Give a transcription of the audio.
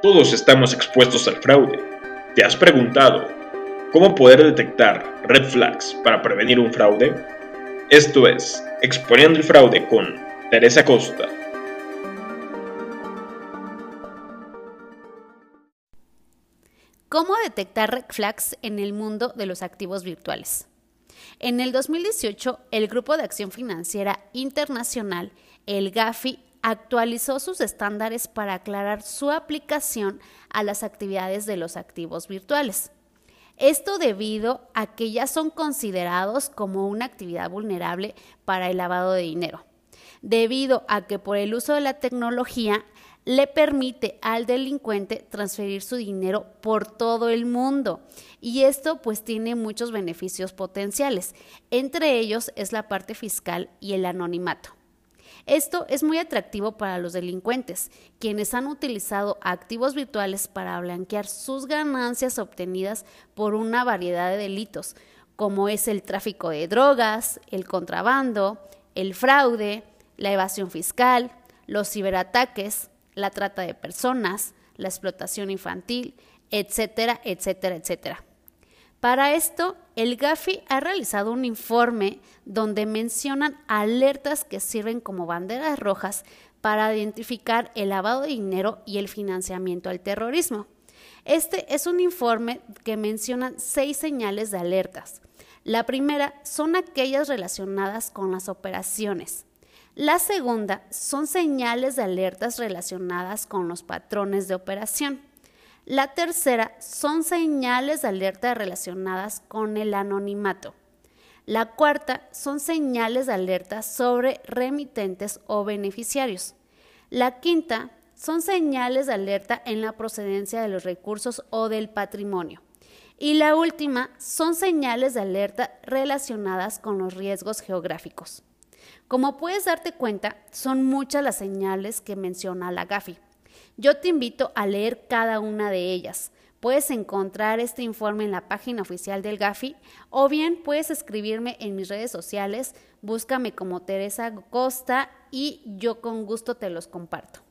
Todos estamos expuestos al fraude. ¿Te has preguntado cómo poder detectar red flags para prevenir un fraude? Esto es Exponiendo el Fraude con Teresa Costa. ¿Cómo detectar red flags en el mundo de los activos virtuales? En el 2018, el Grupo de Acción Financiera Internacional, el GAFI, actualizó sus estándares para aclarar su aplicación a las actividades de los activos virtuales. Esto debido a que ya son considerados como una actividad vulnerable para el lavado de dinero, debido a que por el uso de la tecnología le permite al delincuente transferir su dinero por todo el mundo. Y esto pues tiene muchos beneficios potenciales. Entre ellos es la parte fiscal y el anonimato. Esto es muy atractivo para los delincuentes, quienes han utilizado activos virtuales para blanquear sus ganancias obtenidas por una variedad de delitos, como es el tráfico de drogas, el contrabando, el fraude, la evasión fiscal, los ciberataques, la trata de personas, la explotación infantil, etcétera, etcétera, etcétera. Para esto, el GAFI ha realizado un informe donde mencionan alertas que sirven como banderas rojas para identificar el lavado de dinero y el financiamiento al terrorismo. Este es un informe que menciona seis señales de alertas. La primera son aquellas relacionadas con las operaciones. La segunda son señales de alertas relacionadas con los patrones de operación. La tercera son señales de alerta relacionadas con el anonimato. La cuarta son señales de alerta sobre remitentes o beneficiarios. La quinta son señales de alerta en la procedencia de los recursos o del patrimonio. Y la última son señales de alerta relacionadas con los riesgos geográficos. Como puedes darte cuenta, son muchas las señales que menciona la GAFI. Yo te invito a leer cada una de ellas. Puedes encontrar este informe en la página oficial del GAFI o bien puedes escribirme en mis redes sociales, búscame como Teresa Costa y yo con gusto te los comparto.